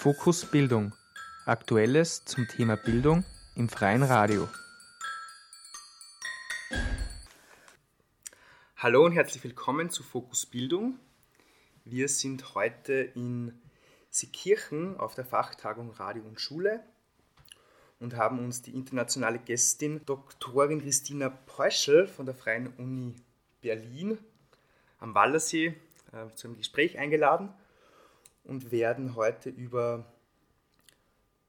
Fokus Bildung. Aktuelles zum Thema Bildung im freien Radio. Hallo und herzlich willkommen zu Fokus Bildung. Wir sind heute in Seekirchen auf der Fachtagung Radio und Schule und haben uns die internationale Gästin Doktorin Christina Peuschel von der Freien Uni Berlin am Wallersee äh, zu einem Gespräch eingeladen und werden heute über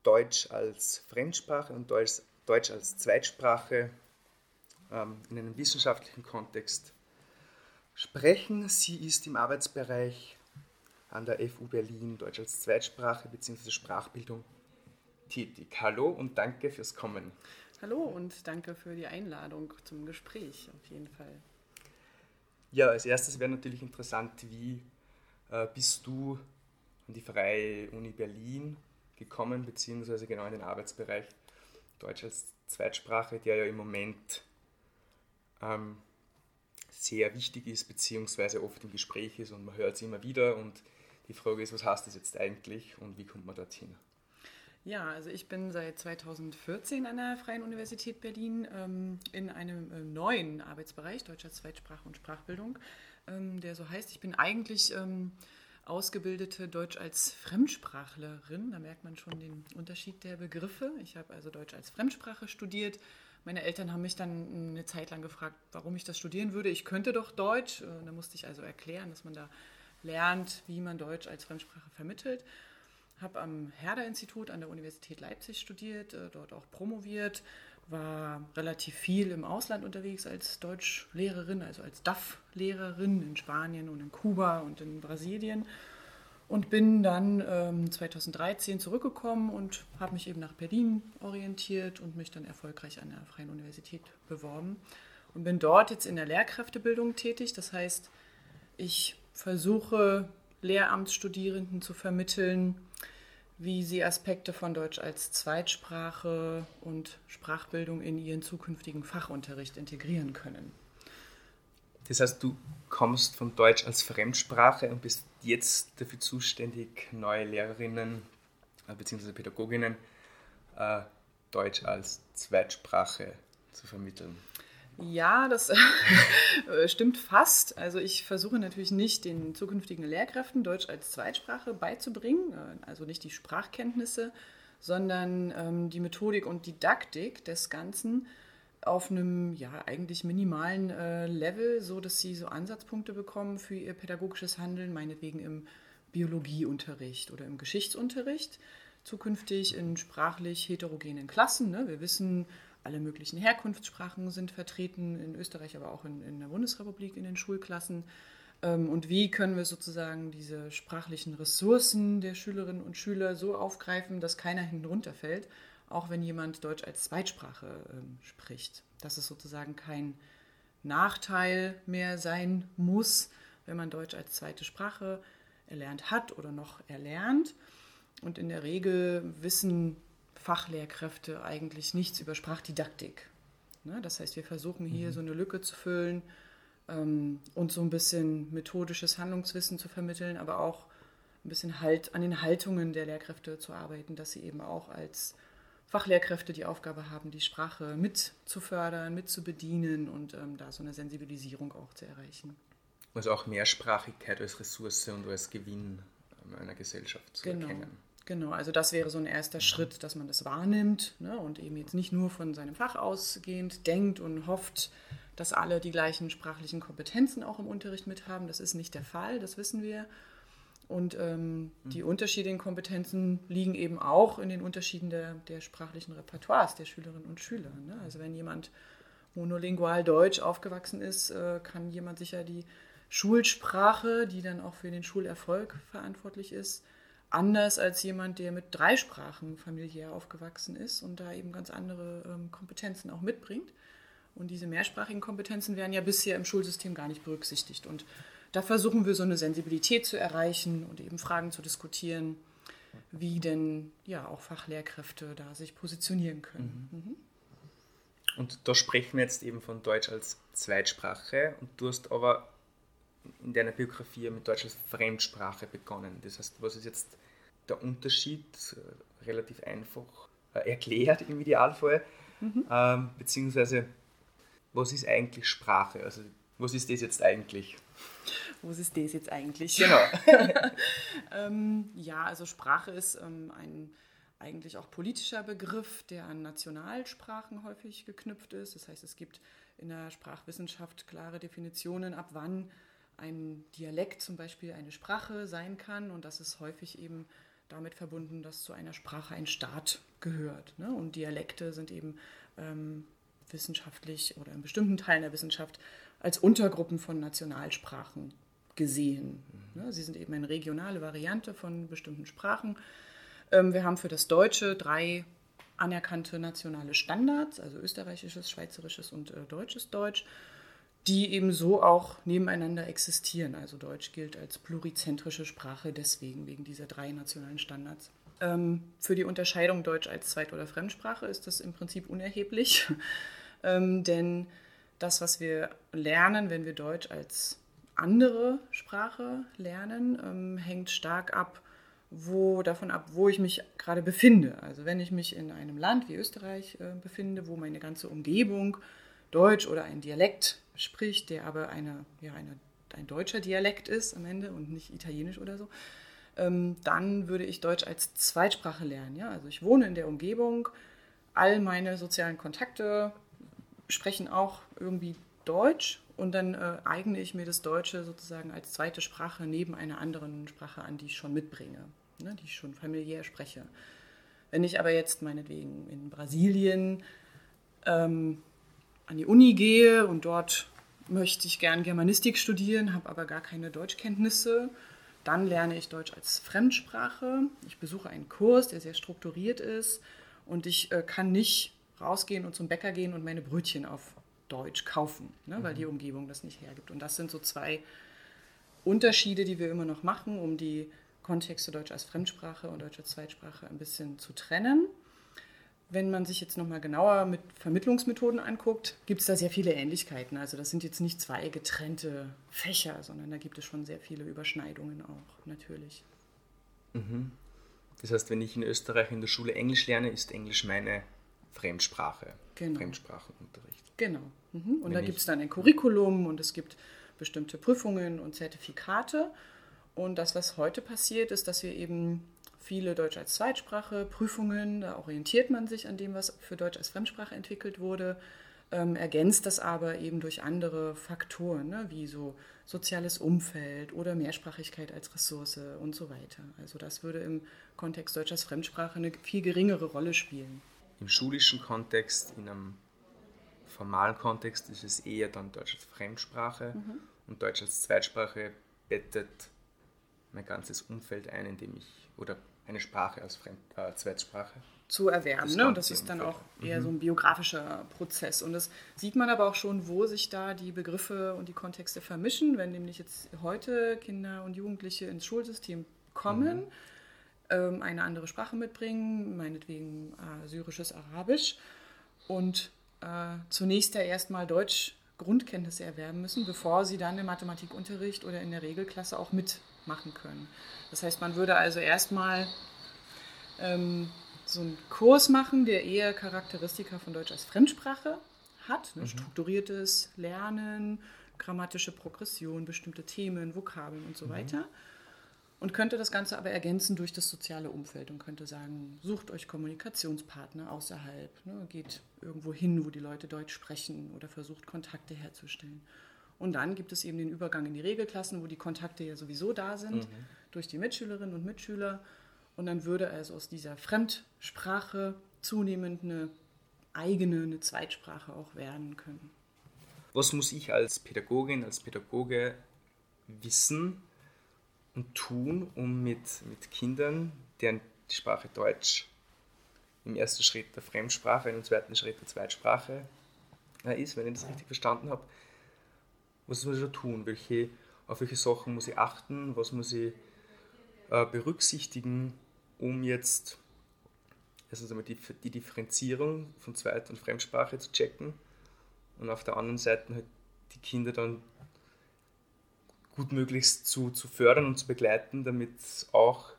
Deutsch als Fremdsprache und Deutsch, Deutsch als Zweitsprache ähm, in einem wissenschaftlichen Kontext sprechen. Sie ist im Arbeitsbereich an der FU Berlin Deutsch als Zweitsprache bzw. Sprachbildung tätig. Hallo und danke fürs Kommen. Hallo und danke für die Einladung zum Gespräch auf jeden Fall. Ja, als erstes wäre natürlich interessant, wie äh, bist du an die Freie Uni Berlin gekommen, beziehungsweise genau in den Arbeitsbereich Deutsch als Zweitsprache, der ja im Moment ähm, sehr wichtig ist, beziehungsweise oft im Gespräch ist und man hört es immer wieder und die Frage ist, was heißt das jetzt eigentlich und wie kommt man dorthin? Ja, also ich bin seit 2014 an der Freien Universität Berlin ähm, in einem äh, neuen Arbeitsbereich, Deutscher Zweitsprache und Sprachbildung, ähm, der so heißt. Ich bin eigentlich ähm, ausgebildete Deutsch als Fremdsprachlerin. Da merkt man schon den Unterschied der Begriffe. Ich habe also Deutsch als Fremdsprache studiert. Meine Eltern haben mich dann eine Zeit lang gefragt, warum ich das studieren würde. Ich könnte doch Deutsch. Äh, da musste ich also erklären, dass man da lernt, wie man Deutsch als Fremdsprache vermittelt habe am Herder-Institut an der Universität Leipzig studiert, äh, dort auch promoviert, war relativ viel im Ausland unterwegs als Deutschlehrerin, also als DAF-Lehrerin in Spanien und in Kuba und in Brasilien und bin dann ähm, 2013 zurückgekommen und habe mich eben nach Berlin orientiert und mich dann erfolgreich an der Freien Universität beworben und bin dort jetzt in der Lehrkräftebildung tätig. Das heißt, ich versuche Lehramtsstudierenden zu vermitteln, wie sie Aspekte von Deutsch als Zweitsprache und Sprachbildung in ihren zukünftigen Fachunterricht integrieren können. Das heißt, du kommst von Deutsch als Fremdsprache und bist jetzt dafür zuständig, neue Lehrerinnen äh, bzw. Pädagoginnen äh, Deutsch als Zweitsprache zu vermitteln. Ja, das stimmt fast. Also ich versuche natürlich nicht den zukünftigen Lehrkräften Deutsch als Zweitsprache beizubringen, äh, also nicht die Sprachkenntnisse, sondern ähm, die Methodik und Didaktik des Ganzen auf einem ja eigentlich minimalen äh, Level, so dass sie so Ansatzpunkte bekommen für ihr pädagogisches Handeln, meinetwegen im Biologieunterricht oder im Geschichtsunterricht, zukünftig in sprachlich heterogenen Klassen. Ne? Wir wissen, alle möglichen Herkunftssprachen sind vertreten, in Österreich, aber auch in, in der Bundesrepublik in den Schulklassen. Ähm, und wie können wir sozusagen diese sprachlichen Ressourcen der Schülerinnen und Schüler so aufgreifen, dass keiner hinten runterfällt, auch wenn jemand Deutsch als Zweitsprache ähm, spricht. Dass es sozusagen kein Nachteil mehr sein muss, wenn man Deutsch als zweite Sprache erlernt hat oder noch erlernt. Und in der Regel wissen Fachlehrkräfte eigentlich nichts über Sprachdidaktik. Ne? Das heißt, wir versuchen hier mhm. so eine Lücke zu füllen ähm, und so ein bisschen methodisches Handlungswissen zu vermitteln, aber auch ein bisschen halt an den Haltungen der Lehrkräfte zu arbeiten, dass sie eben auch als Fachlehrkräfte die Aufgabe haben, die Sprache mit zu fördern, mit zu bedienen und ähm, da so eine Sensibilisierung auch zu erreichen. Also auch Mehrsprachigkeit als Ressource und als Gewinn einer Gesellschaft zu genau. erkennen. Genau, also das wäre so ein erster Schritt, dass man das wahrnimmt ne, und eben jetzt nicht nur von seinem Fach ausgehend denkt und hofft, dass alle die gleichen sprachlichen Kompetenzen auch im Unterricht mit haben. Das ist nicht der Fall, das wissen wir. Und ähm, mhm. die unterschiedlichen Kompetenzen liegen eben auch in den Unterschieden der, der sprachlichen Repertoires der Schülerinnen und Schüler. Ne? Also wenn jemand monolingual Deutsch aufgewachsen ist, äh, kann jemand sicher die Schulsprache, die dann auch für den Schulerfolg verantwortlich ist, anders als jemand, der mit drei Sprachen familiär aufgewachsen ist und da eben ganz andere ähm, Kompetenzen auch mitbringt. Und diese mehrsprachigen Kompetenzen werden ja bisher im Schulsystem gar nicht berücksichtigt. Und da versuchen wir so eine Sensibilität zu erreichen und eben Fragen zu diskutieren, wie denn ja auch Fachlehrkräfte da sich positionieren können. Mhm. Mhm. Und da sprechen wir jetzt eben von Deutsch als Zweitsprache und du hast aber in deiner Biografie mit Deutsch als Fremdsprache begonnen. Das heißt, was ist jetzt der Unterschied äh, relativ einfach äh, erklärt im Idealfall. Mhm. Ähm, beziehungsweise, was ist eigentlich Sprache? Also, was ist das jetzt eigentlich? Was ist das jetzt eigentlich? Genau. ähm, ja, also Sprache ist ähm, ein eigentlich auch politischer Begriff, der an Nationalsprachen häufig geknüpft ist. Das heißt, es gibt in der Sprachwissenschaft klare Definitionen, ab wann ein Dialekt zum Beispiel eine Sprache sein kann. Und das ist häufig eben damit verbunden, dass zu einer Sprache ein Staat gehört. Ne? Und Dialekte sind eben ähm, wissenschaftlich oder in bestimmten Teilen der Wissenschaft als Untergruppen von Nationalsprachen gesehen. Mhm. Ne? Sie sind eben eine regionale Variante von bestimmten Sprachen ähm, wir haben für das Deutsche drei anerkannte nationale Standards, also österreichisches, schweizerisches und äh, deutsches Deutsch, die eben so auch nebeneinander existieren. Also Deutsch gilt als plurizentrische Sprache deswegen, wegen dieser drei nationalen Standards. Ähm, für die Unterscheidung Deutsch als Zweit- oder Fremdsprache ist das im Prinzip unerheblich, ähm, denn das, was wir lernen, wenn wir Deutsch als andere Sprache lernen, ähm, hängt stark ab wo, davon ab, wo ich mich gerade befinde. Also wenn ich mich in einem Land wie Österreich äh, befinde, wo meine ganze Umgebung Deutsch oder ein Dialekt spricht, der aber eine, ja, eine, ein deutscher Dialekt ist am Ende und nicht italienisch oder so, ähm, dann würde ich Deutsch als Zweitsprache lernen. Ja? Also ich wohne in der Umgebung, all meine sozialen Kontakte sprechen auch irgendwie Deutsch und dann äh, eigne ich mir das Deutsche sozusagen als zweite Sprache neben einer anderen Sprache an, die ich schon mitbringe ne, die ich schon familiär spreche. Wenn ich aber jetzt meinetwegen in Brasilien ähm, an die Uni gehe und dort möchte ich gern Germanistik studieren, habe aber gar keine Deutschkenntnisse, dann lerne ich Deutsch als Fremdsprache. Ich besuche einen Kurs, der sehr strukturiert ist und ich äh, kann nicht rausgehen und zum Bäcker gehen und meine Brötchen auf Deutsch kaufen, ne, weil die mhm. Umgebung das nicht hergibt. Und das sind so zwei Unterschiede, die wir immer noch machen, um die Kontexte Deutsch als Fremdsprache und Deutsch als Zweitsprache ein bisschen zu trennen. Wenn man sich jetzt nochmal genauer mit Vermittlungsmethoden anguckt, gibt es da sehr viele Ähnlichkeiten. Also das sind jetzt nicht zwei getrennte Fächer, sondern da gibt es schon sehr viele Überschneidungen auch, natürlich. Mhm. Das heißt, wenn ich in Österreich in der Schule Englisch lerne, ist Englisch meine Fremdsprache, genau. Fremdsprachenunterricht. Genau. Mhm. Und wenn da gibt es dann ein Curriculum und es gibt bestimmte Prüfungen und Zertifikate. Und das, was heute passiert, ist, dass wir eben viele Deutsch als Zweitsprache, Prüfungen, da orientiert man sich an dem, was für Deutsch als Fremdsprache entwickelt wurde, ähm, ergänzt das aber eben durch andere Faktoren, ne, wie so soziales Umfeld oder Mehrsprachigkeit als Ressource und so weiter. Also das würde im Kontext Deutsch als Fremdsprache eine viel geringere Rolle spielen. Im schulischen Kontext, in einem formalen Kontext ist es eher dann Deutsch als Fremdsprache mhm. und Deutsch als Zweitsprache bettet mein ganzes Umfeld ein, in dem ich, oder eine Sprache als Fremd, äh, Zweitsprache. Zu erwerben. Ne? Und das ist dann auch eher mhm. so ein biografischer Prozess. Und das sieht man aber auch schon, wo sich da die Begriffe und die Kontexte vermischen. Wenn nämlich jetzt heute Kinder und Jugendliche ins Schulsystem kommen, mhm. ähm, eine andere Sprache mitbringen, meinetwegen äh, syrisches Arabisch, und äh, zunächst ja erstmal Deutsch Grundkenntnisse erwerben müssen, bevor sie dann im Mathematikunterricht oder in der Regelklasse auch mit machen können. Das heißt, man würde also erstmal ähm, so einen Kurs machen, der eher Charakteristika von Deutsch als Fremdsprache hat. Ne? Mhm. Strukturiertes Lernen, grammatische Progression, bestimmte Themen, Vokabeln und so mhm. weiter. Und könnte das Ganze aber ergänzen durch das soziale Umfeld und könnte sagen, sucht euch Kommunikationspartner außerhalb, ne? geht irgendwo hin, wo die Leute Deutsch sprechen oder versucht Kontakte herzustellen. Und dann gibt es eben den Übergang in die Regelklassen, wo die Kontakte ja sowieso da sind, mhm. durch die Mitschülerinnen und Mitschüler. Und dann würde also aus dieser Fremdsprache zunehmend eine eigene, eine Zweitsprache auch werden können. Was muss ich als Pädagogin, als Pädagoge wissen und tun, um mit, mit Kindern, deren die Sprache Deutsch im ersten Schritt der Fremdsprache, im zweiten Schritt der Zweitsprache ist, wenn ich das richtig verstanden habe, was muss ich da tun? Welche, auf welche Sachen muss ich achten? Was muss ich äh, berücksichtigen, um jetzt erstens einmal die, die Differenzierung von Zweit- und Fremdsprache zu checken und auf der anderen Seite halt die Kinder dann gut möglichst zu, zu fördern und zu begleiten, damit auch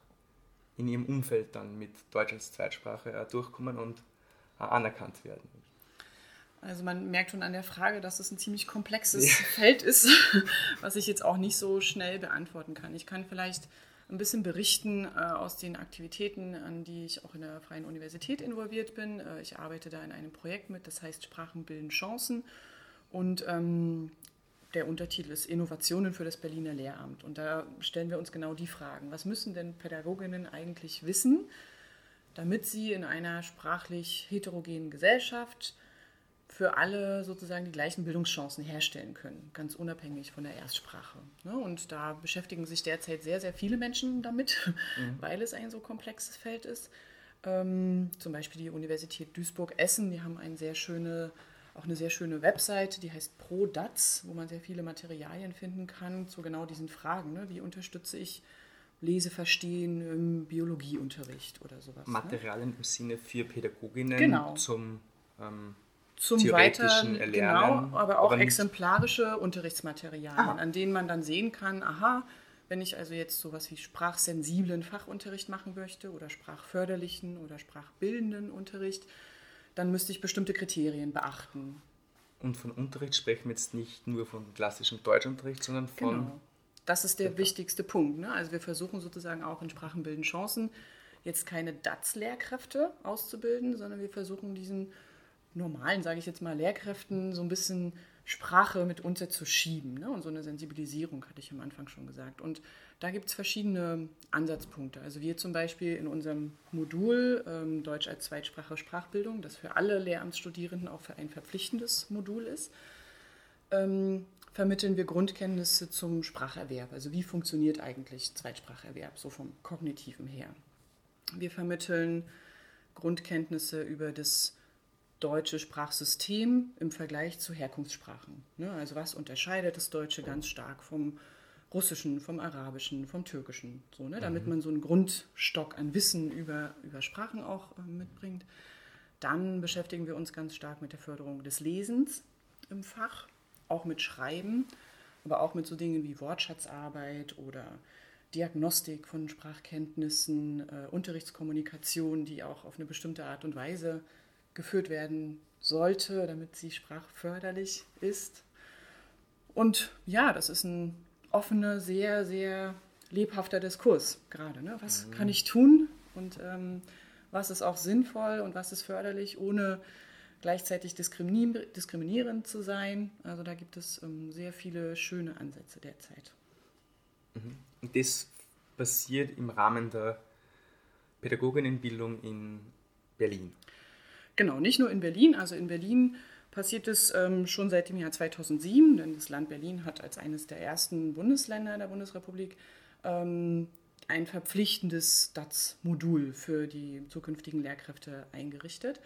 in ihrem Umfeld dann mit Deutsch als Zweitsprache äh, durchkommen und äh, anerkannt werden. Also man merkt schon an der Frage, dass es ein ziemlich komplexes ja. Feld ist, was ich jetzt auch nicht so schnell beantworten kann. Ich kann vielleicht ein bisschen berichten äh, aus den Aktivitäten, an die ich auch in der Freien Universität involviert bin. Äh, ich arbeite da in einem Projekt mit, das heißt Sprachen bilden Chancen. Und ähm, der Untertitel ist Innovationen für das Berliner Lehramt. Und da stellen wir uns genau die Fragen. Was müssen denn Pädagoginnen eigentlich wissen, damit sie in einer sprachlich heterogenen Gesellschaft für alle sozusagen die gleichen Bildungschancen herstellen können, ganz unabhängig von der Erstsprache. Ne? Und da beschäftigen sich derzeit sehr, sehr viele Menschen damit, mhm. weil es ein so komplexes Feld ist. Ähm, zum Beispiel die Universität Duisburg-Essen, die haben eine sehr schöne, auch eine sehr schöne Webseite, die heißt ProDats, wo man sehr viele Materialien finden kann zu genau diesen Fragen. Ne? Wie unterstütze ich Leseverstehen im Biologieunterricht oder sowas? Ne? Materialien ne? im Sinne für Pädagoginnen genau. zum ähm zum weiteren Erlernen. Genau, aber auch aber exemplarische Unterrichtsmaterialien, aha. an denen man dann sehen kann, aha, wenn ich also jetzt sowas wie sprachsensiblen Fachunterricht machen möchte oder sprachförderlichen oder sprachbildenden Unterricht, dann müsste ich bestimmte Kriterien beachten. Und von Unterricht sprechen wir jetzt nicht nur von klassischem Deutschunterricht, sondern von. Genau. Das ist der wichtigste Punkt. Ne? Also wir versuchen sozusagen auch in Sprachenbilden Chancen jetzt keine DATS-Lehrkräfte auszubilden, sondern wir versuchen diesen normalen, sage ich jetzt mal, Lehrkräften so ein bisschen Sprache mit unterzuschieben. Ne? Und so eine Sensibilisierung hatte ich am Anfang schon gesagt. Und da gibt es verschiedene Ansatzpunkte. Also wir zum Beispiel in unserem Modul ähm, Deutsch als Zweitsprache Sprachbildung, das für alle Lehramtsstudierenden auch für ein verpflichtendes Modul ist, ähm, vermitteln wir Grundkenntnisse zum Spracherwerb. Also wie funktioniert eigentlich Zweitspracherwerb, so vom kognitiven her. Wir vermitteln Grundkenntnisse über das deutsche Sprachsystem im Vergleich zu Herkunftssprachen. Ne? Also was unterscheidet das Deutsche ganz stark vom Russischen, vom Arabischen, vom Türkischen, so, ne? damit mhm. man so einen Grundstock an Wissen über, über Sprachen auch äh, mitbringt. Dann beschäftigen wir uns ganz stark mit der Förderung des Lesens im Fach, auch mit Schreiben, aber auch mit so Dingen wie Wortschatzarbeit oder Diagnostik von Sprachkenntnissen, äh, Unterrichtskommunikation, die auch auf eine bestimmte Art und Weise geführt werden sollte, damit sie sprachförderlich ist. Und ja, das ist ein offener, sehr, sehr lebhafter Diskurs gerade. Ne? Was mhm. kann ich tun und ähm, was ist auch sinnvoll und was ist förderlich, ohne gleichzeitig diskriminierend zu sein. Also da gibt es ähm, sehr viele schöne Ansätze derzeit. Mhm. Und das passiert im Rahmen der Pädagoginnenbildung in Berlin. Genau, nicht nur in Berlin. Also in Berlin passiert es ähm, schon seit dem Jahr 2007, denn das Land Berlin hat als eines der ersten Bundesländer der Bundesrepublik ähm, ein verpflichtendes DATS-Modul für die zukünftigen Lehrkräfte eingerichtet.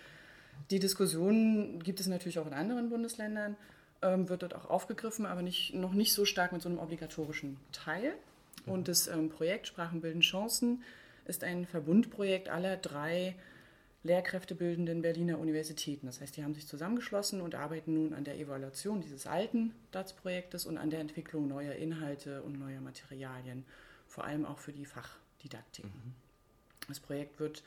Die Diskussion gibt es natürlich auch in anderen Bundesländern, ähm, wird dort auch aufgegriffen, aber nicht, noch nicht so stark mit so einem obligatorischen Teil. Und das ähm, Projekt Sprachen bilden Chancen ist ein Verbundprojekt aller drei lehrkräftebildenden Berliner Universitäten. Das heißt, die haben sich zusammengeschlossen und arbeiten nun an der Evaluation dieses alten DATS-Projektes und an der Entwicklung neuer Inhalte und neuer Materialien, vor allem auch für die Fachdidaktik. Mhm. Das Projekt wird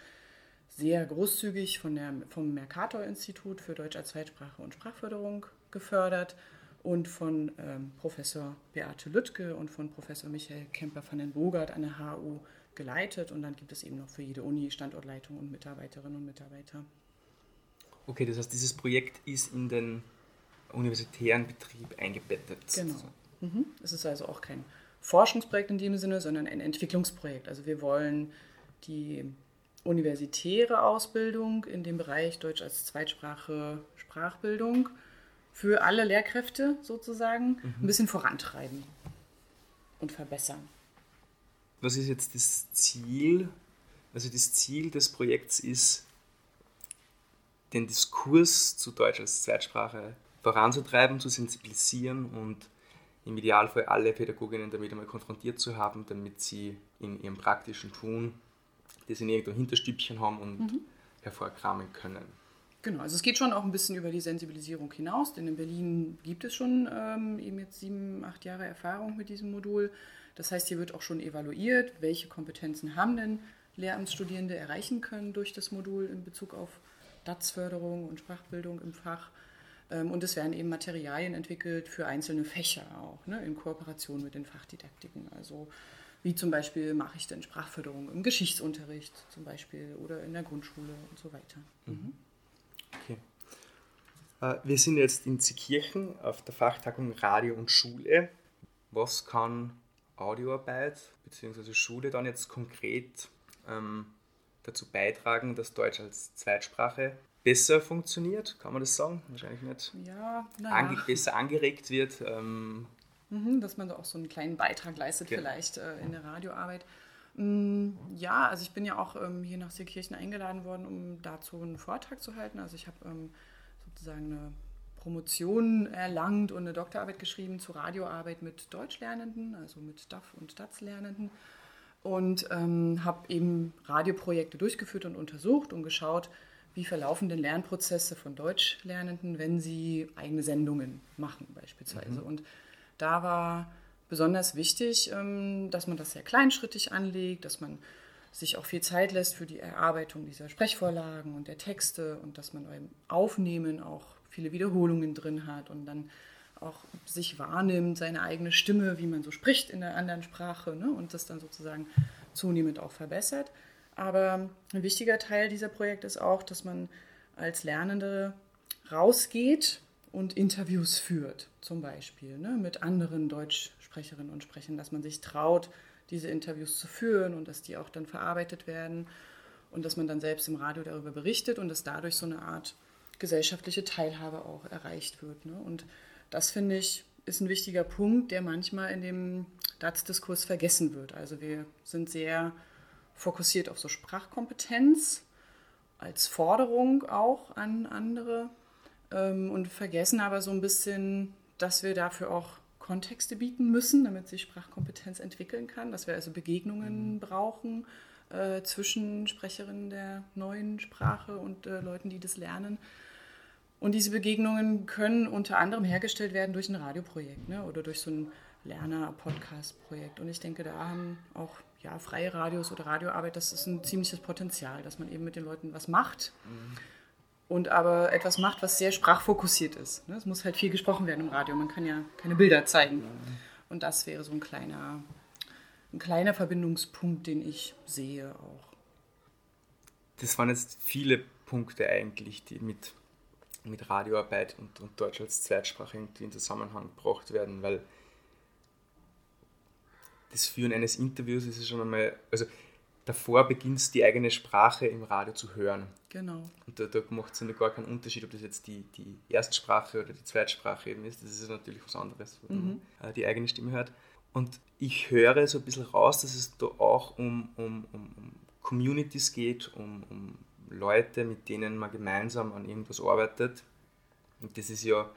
sehr großzügig von der, vom Mercator-Institut für Deutsch als Zweitsprache und Sprachförderung gefördert und von ähm, Professor Beate Lüttke und von Professor Michael Kemper van den Bogart an der HU geleitet und dann gibt es eben noch für jede Uni Standortleitung und Mitarbeiterinnen und Mitarbeiter. Okay, das heißt, dieses Projekt ist in den universitären Betrieb eingebettet. Genau. Mhm. Es ist also auch kein Forschungsprojekt in dem Sinne, sondern ein Entwicklungsprojekt. Also wir wollen die universitäre Ausbildung in dem Bereich Deutsch als Zweitsprache, Sprachbildung für alle Lehrkräfte sozusagen mhm. ein bisschen vorantreiben und verbessern was ist jetzt das Ziel? Also das Ziel des Projekts ist, den Diskurs zu Deutsch als Zweitsprache voranzutreiben, zu sensibilisieren und im Idealfall alle Pädagoginnen damit einmal konfrontiert zu haben, damit sie in ihrem praktischen Tun das in irgendeinem Hinterstübchen haben und mhm. hervorkramen können. Genau, also es geht schon auch ein bisschen über die Sensibilisierung hinaus, denn in Berlin gibt es schon ähm, eben jetzt sieben, acht Jahre Erfahrung mit diesem Modul. Das heißt, hier wird auch schon evaluiert, welche Kompetenzen haben denn Lehramtsstudierende erreichen können durch das Modul in Bezug auf DATS-Förderung und Sprachbildung im Fach. Ähm, und es werden eben Materialien entwickelt für einzelne Fächer auch, ne, in Kooperation mit den Fachdidaktiken. Also wie zum Beispiel mache ich denn Sprachförderung im Geschichtsunterricht zum Beispiel oder in der Grundschule und so weiter. Mhm. Okay. Äh, wir sind jetzt in Zikirchen auf der Fachtagung Radio und Schule. Was kann Audioarbeit bzw. Schule dann jetzt konkret ähm, dazu beitragen, dass Deutsch als Zweitsprache besser funktioniert? Kann man das sagen? Wahrscheinlich nicht. Ja, naja. Ange besser angeregt wird. Ähm, mhm, dass man da auch so einen kleinen Beitrag leistet, genau. vielleicht äh, in der Radioarbeit. Mm, ja, also ich bin ja auch ähm, hier nach Seekirchen eingeladen worden, um dazu einen Vortrag zu halten. Also ich habe ähm, sozusagen eine Promotion erlangt und eine Doktorarbeit geschrieben zur Radioarbeit mit Deutschlernenden, also mit DAF und DATS-Lernenden. Und ähm, habe eben Radioprojekte durchgeführt und untersucht und geschaut, wie verlaufen denn Lernprozesse von Deutschlernenden, wenn sie eigene Sendungen machen beispielsweise. Mhm. Und da war besonders wichtig, ähm, dass man das sehr kleinschrittig anlegt, dass man sich auch viel Zeit lässt für die Erarbeitung dieser Sprechvorlagen und der Texte und dass man beim Aufnehmen auch viele Wiederholungen drin hat und dann auch sich wahrnimmt, seine eigene Stimme, wie man so spricht in der anderen Sprache ne, und das dann sozusagen zunehmend auch verbessert. Aber ein wichtiger Teil dieser Projekte ist auch, dass man als Lernende rausgeht und Interviews führt, zum Beispiel ne, mit anderen Deutschsprecherinnen und Sprechern, dass man sich traut, diese Interviews zu führen und dass die auch dann verarbeitet werden und dass man dann selbst im Radio darüber berichtet und dass dadurch so eine Art gesellschaftliche Teilhabe auch erreicht wird. Ne? Und das finde ich ist ein wichtiger Punkt, der manchmal in dem DATS-Diskurs vergessen wird. Also wir sind sehr fokussiert auf so Sprachkompetenz als Forderung auch an andere ähm, und vergessen aber so ein bisschen, dass wir dafür auch Kontexte bieten müssen, damit sich Sprachkompetenz entwickeln kann, dass wir also Begegnungen mhm. brauchen äh, zwischen Sprecherinnen der neuen Sprache und äh, Leuten, die das lernen. Und diese Begegnungen können unter anderem hergestellt werden durch ein Radioprojekt ne, oder durch so ein Lerner-Podcast-Projekt. Und ich denke, da haben auch ja, freie Radios oder Radioarbeit, das ist ein ziemliches Potenzial, dass man eben mit den Leuten was macht. Mhm und aber etwas macht, was sehr sprachfokussiert ist. Ne? Es muss halt viel gesprochen werden im Radio, man kann ja keine Bilder zeigen. Und das wäre so ein kleiner, ein kleiner Verbindungspunkt, den ich sehe auch. Das waren jetzt viele Punkte eigentlich, die mit, mit Radioarbeit und, und Deutsch als Zweitsprache irgendwie in Zusammenhang gebracht werden, weil das Führen eines Interviews ist schon einmal, also davor beginnst die eigene Sprache im Radio zu hören. Genau. Und da, da macht es ja gar keinen Unterschied, ob das jetzt die, die Erstsprache oder die Zweitsprache eben ist. Das ist natürlich was anderes, wenn mhm. man äh, die eigene Stimme hört. Und ich höre so ein bisschen raus, dass es da auch um, um, um, um Communities geht, um, um Leute, mit denen man gemeinsam an irgendwas arbeitet. Und das ist ja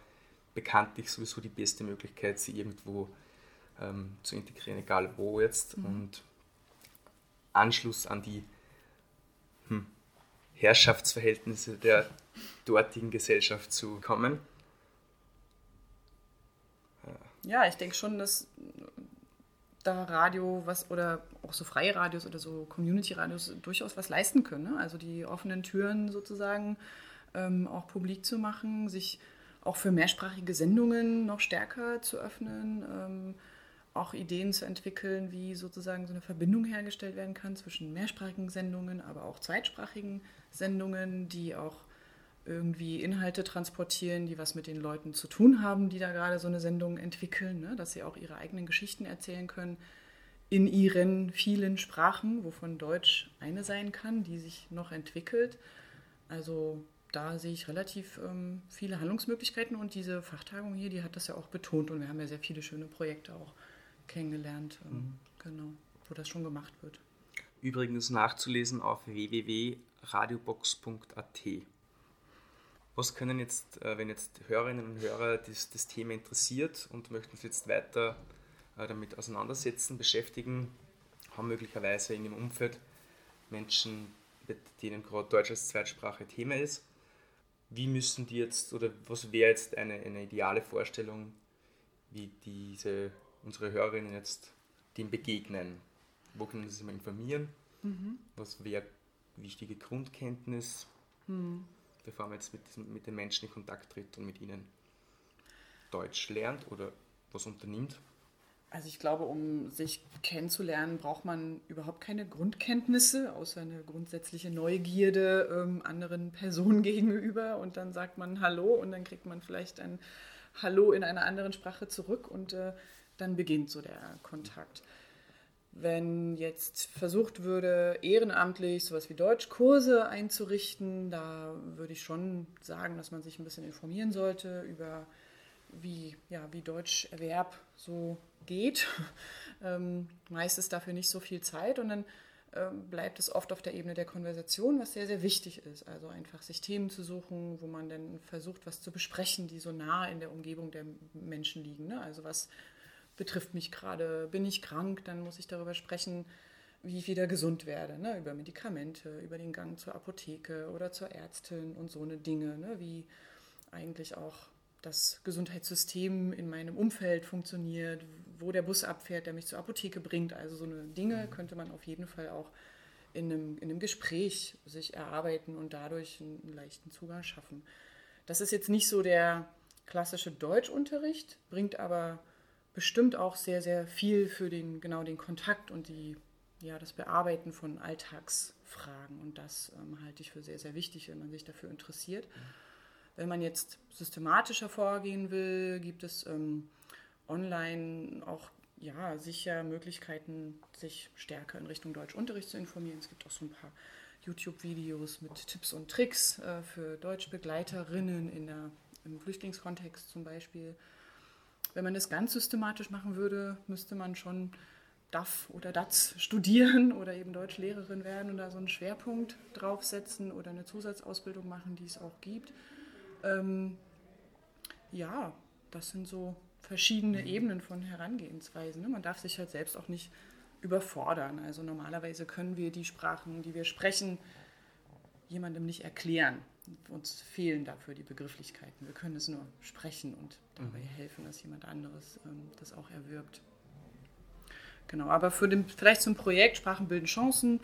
bekanntlich sowieso die beste Möglichkeit, sie irgendwo ähm, zu integrieren, egal wo jetzt. Mhm. Und Anschluss an die hm, Herrschaftsverhältnisse der dortigen Gesellschaft zu kommen. Ja, ich denke schon, dass da Radio was oder auch so freie Radios oder so Community-Radios durchaus was leisten können. Ne? Also die offenen Türen sozusagen ähm, auch publik zu machen, sich auch für mehrsprachige Sendungen noch stärker zu öffnen. Ähm, auch Ideen zu entwickeln, wie sozusagen so eine Verbindung hergestellt werden kann zwischen mehrsprachigen Sendungen, aber auch zweitsprachigen Sendungen, die auch irgendwie Inhalte transportieren, die was mit den Leuten zu tun haben, die da gerade so eine Sendung entwickeln, ne? dass sie auch ihre eigenen Geschichten erzählen können in ihren vielen Sprachen, wovon Deutsch eine sein kann, die sich noch entwickelt. Also da sehe ich relativ ähm, viele Handlungsmöglichkeiten und diese Fachtagung hier, die hat das ja auch betont und wir haben ja sehr viele schöne Projekte auch kennengelernt, ähm, mhm. genau, wo das schon gemacht wird. Übrigens nachzulesen auf www.radiobox.at. Was können jetzt, äh, wenn jetzt Hörerinnen und Hörer das, das Thema interessiert und möchten sich jetzt weiter äh, damit auseinandersetzen, beschäftigen, haben möglicherweise in ihrem Umfeld Menschen, mit denen gerade Deutsch als Zweitsprache Thema ist. Wie müssen die jetzt, oder was wäre jetzt eine, eine ideale Vorstellung, wie diese unsere Hörerinnen jetzt dem begegnen? Wo können sie sich mal informieren? Mhm. Was wäre wichtige Grundkenntnis, mhm. Bevor man jetzt mit, diesen, mit den Menschen in Kontakt tritt und mit ihnen Deutsch lernt oder was unternimmt? Also ich glaube, um sich kennenzulernen, braucht man überhaupt keine Grundkenntnisse, außer eine grundsätzliche Neugierde ähm, anderen Personen gegenüber. Und dann sagt man Hallo und dann kriegt man vielleicht ein Hallo in einer anderen Sprache zurück und äh, dann beginnt so der Kontakt. Wenn jetzt versucht würde, ehrenamtlich sowas wie Deutschkurse einzurichten, da würde ich schon sagen, dass man sich ein bisschen informieren sollte über wie, ja, wie Deutscherwerb so geht. ähm, meist ist dafür nicht so viel Zeit und dann ähm, bleibt es oft auf der Ebene der Konversation, was sehr, sehr wichtig ist. Also einfach sich Themen zu suchen, wo man dann versucht, was zu besprechen, die so nah in der Umgebung der Menschen liegen. Ne? Also was betrifft mich gerade, bin ich krank, dann muss ich darüber sprechen, wie ich wieder gesund werde, ne? über Medikamente, über den Gang zur Apotheke oder zur Ärztin und so eine Dinge, ne? wie eigentlich auch das Gesundheitssystem in meinem Umfeld funktioniert, wo der Bus abfährt, der mich zur Apotheke bringt. Also so eine Dinge mhm. könnte man auf jeden Fall auch in einem, in einem Gespräch sich erarbeiten und dadurch einen leichten Zugang schaffen. Das ist jetzt nicht so der klassische Deutschunterricht, bringt aber bestimmt auch sehr, sehr viel für den, genau den Kontakt und die, ja, das Bearbeiten von Alltagsfragen. Und das ähm, halte ich für sehr, sehr wichtig, wenn man sich dafür interessiert. Wenn man jetzt systematischer vorgehen will, gibt es ähm, online auch ja, sicher Möglichkeiten, sich stärker in Richtung Deutschunterricht zu informieren. Es gibt auch so ein paar YouTube-Videos mit Tipps und Tricks äh, für Deutschbegleiterinnen in der, im Flüchtlingskontext zum Beispiel. Wenn man das ganz systematisch machen würde, müsste man schon DAF oder DATS studieren oder eben Deutschlehrerin werden und da so einen Schwerpunkt draufsetzen oder eine Zusatzausbildung machen, die es auch gibt. Ähm, ja, das sind so verschiedene Ebenen von Herangehensweisen. Ne? Man darf sich halt selbst auch nicht überfordern. Also normalerweise können wir die Sprachen, die wir sprechen, jemandem nicht erklären. Uns fehlen dafür die Begrifflichkeiten. Wir können es nur sprechen und dabei mhm. helfen, dass jemand anderes ähm, das auch erwirbt. Genau, aber für den, vielleicht zum Projekt Sprachen bilden Chancen,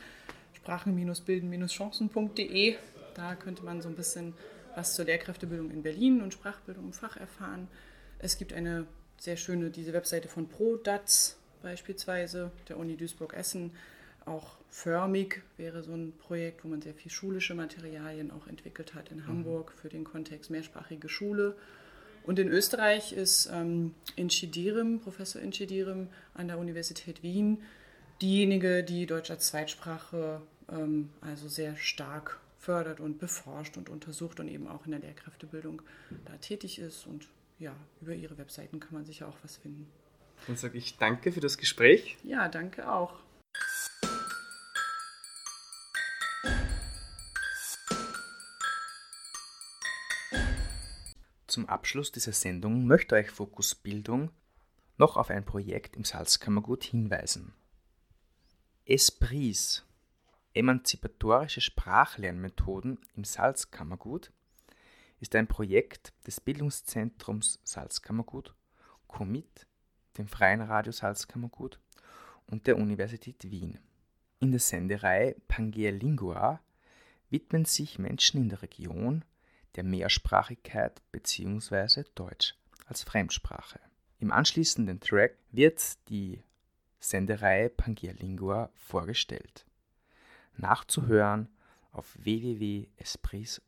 sprachen-bilden-chancen.de, da könnte man so ein bisschen was zur Lehrkräftebildung in Berlin und Sprachbildung im Fach erfahren. Es gibt eine sehr schöne, diese Webseite von ProDATS beispielsweise, der Uni Duisburg-Essen. Auch Förmig wäre so ein Projekt, wo man sehr viel schulische Materialien auch entwickelt hat in mhm. Hamburg für den Kontext mehrsprachige Schule. Und in Österreich ist ähm, Inchidirim, Professor Inchidirim an der Universität Wien, diejenige, die Deutsch als Zweitsprache ähm, also sehr stark fördert und beforscht und untersucht und eben auch in der Lehrkräftebildung da tätig ist. Und ja, über ihre Webseiten kann man sicher auch was finden. Dann sage ich danke für das Gespräch. Ja, danke auch. Zum Abschluss dieser Sendung möchte euch Fokus Bildung noch auf ein Projekt im Salzkammergut hinweisen. Esprits Emanzipatorische Sprachlernmethoden im Salzkammergut ist ein Projekt des Bildungszentrums Salzkammergut, COMIT, dem Freien Radio Salzkammergut und der Universität Wien. In der Sendereihe Pangea Lingua widmen sich Menschen in der Region der Mehrsprachigkeit bzw. Deutsch als Fremdsprache. Im anschließenden Track wird die Sendereihe Pangea Lingua vorgestellt nachzuhören auf www.esprits.at.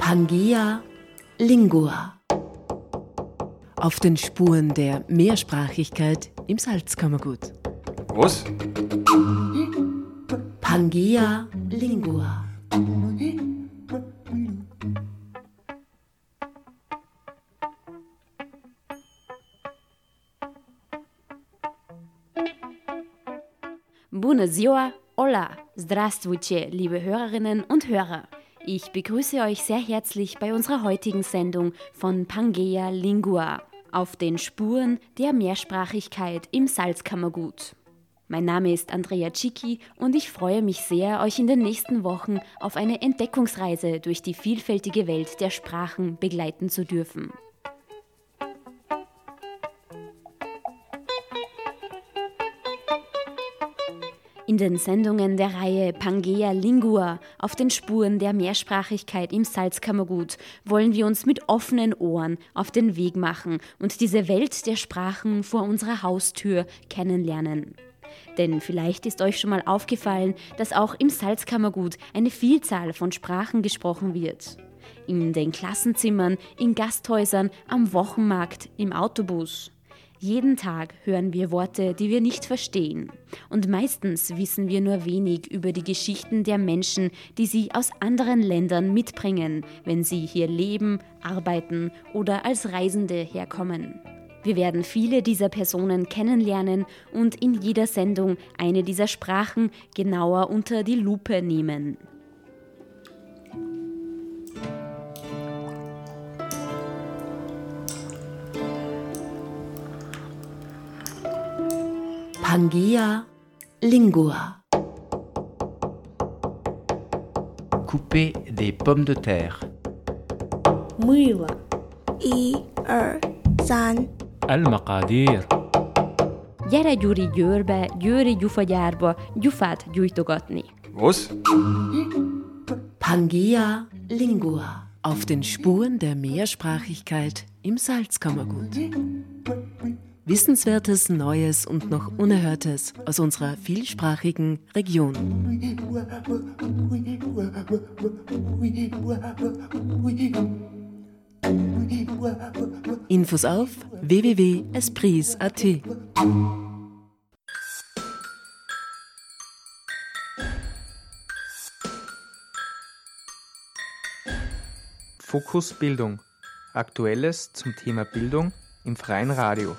Pangea Lingua. Auf den Spuren der Mehrsprachigkeit im Salzkammergut. Was? Pangea Lingua. Bună ziua, hola, здравствуйте, liebe Hörerinnen und Hörer. Ich begrüße euch sehr herzlich bei unserer heutigen Sendung von Pangea Lingua auf den Spuren der Mehrsprachigkeit im Salzkammergut. Mein Name ist Andrea Cicchi und ich freue mich sehr, euch in den nächsten Wochen auf eine Entdeckungsreise durch die vielfältige Welt der Sprachen begleiten zu dürfen. In den Sendungen der Reihe Pangea Lingua auf den Spuren der Mehrsprachigkeit im Salzkammergut wollen wir uns mit offenen Ohren auf den Weg machen und diese Welt der Sprachen vor unserer Haustür kennenlernen. Denn vielleicht ist euch schon mal aufgefallen, dass auch im Salzkammergut eine Vielzahl von Sprachen gesprochen wird. In den Klassenzimmern, in Gasthäusern, am Wochenmarkt, im Autobus. Jeden Tag hören wir Worte, die wir nicht verstehen. Und meistens wissen wir nur wenig über die Geschichten der Menschen, die sie aus anderen Ländern mitbringen, wenn sie hier leben, arbeiten oder als Reisende herkommen. Wir werden viele dieser Personen kennenlernen und in jeder Sendung eine dieser Sprachen genauer unter die Lupe nehmen. Pangea lingua. Couper des pommes de terre. ميوة اي ار سان المقادير Gyere Gyuri Győrbe, Győri gyufagyárba, gyufát gyújtogatni. Was? Pangea Lingua. Auf den Spuren der Mehrsprachigkeit im Salzkammergut. Wissenswertes, Neues und noch Unerhörtes aus unserer vielsprachigen Region. Infos auf www.espris.at. Fokus Bildung. Aktuelles zum Thema Bildung im freien Radio.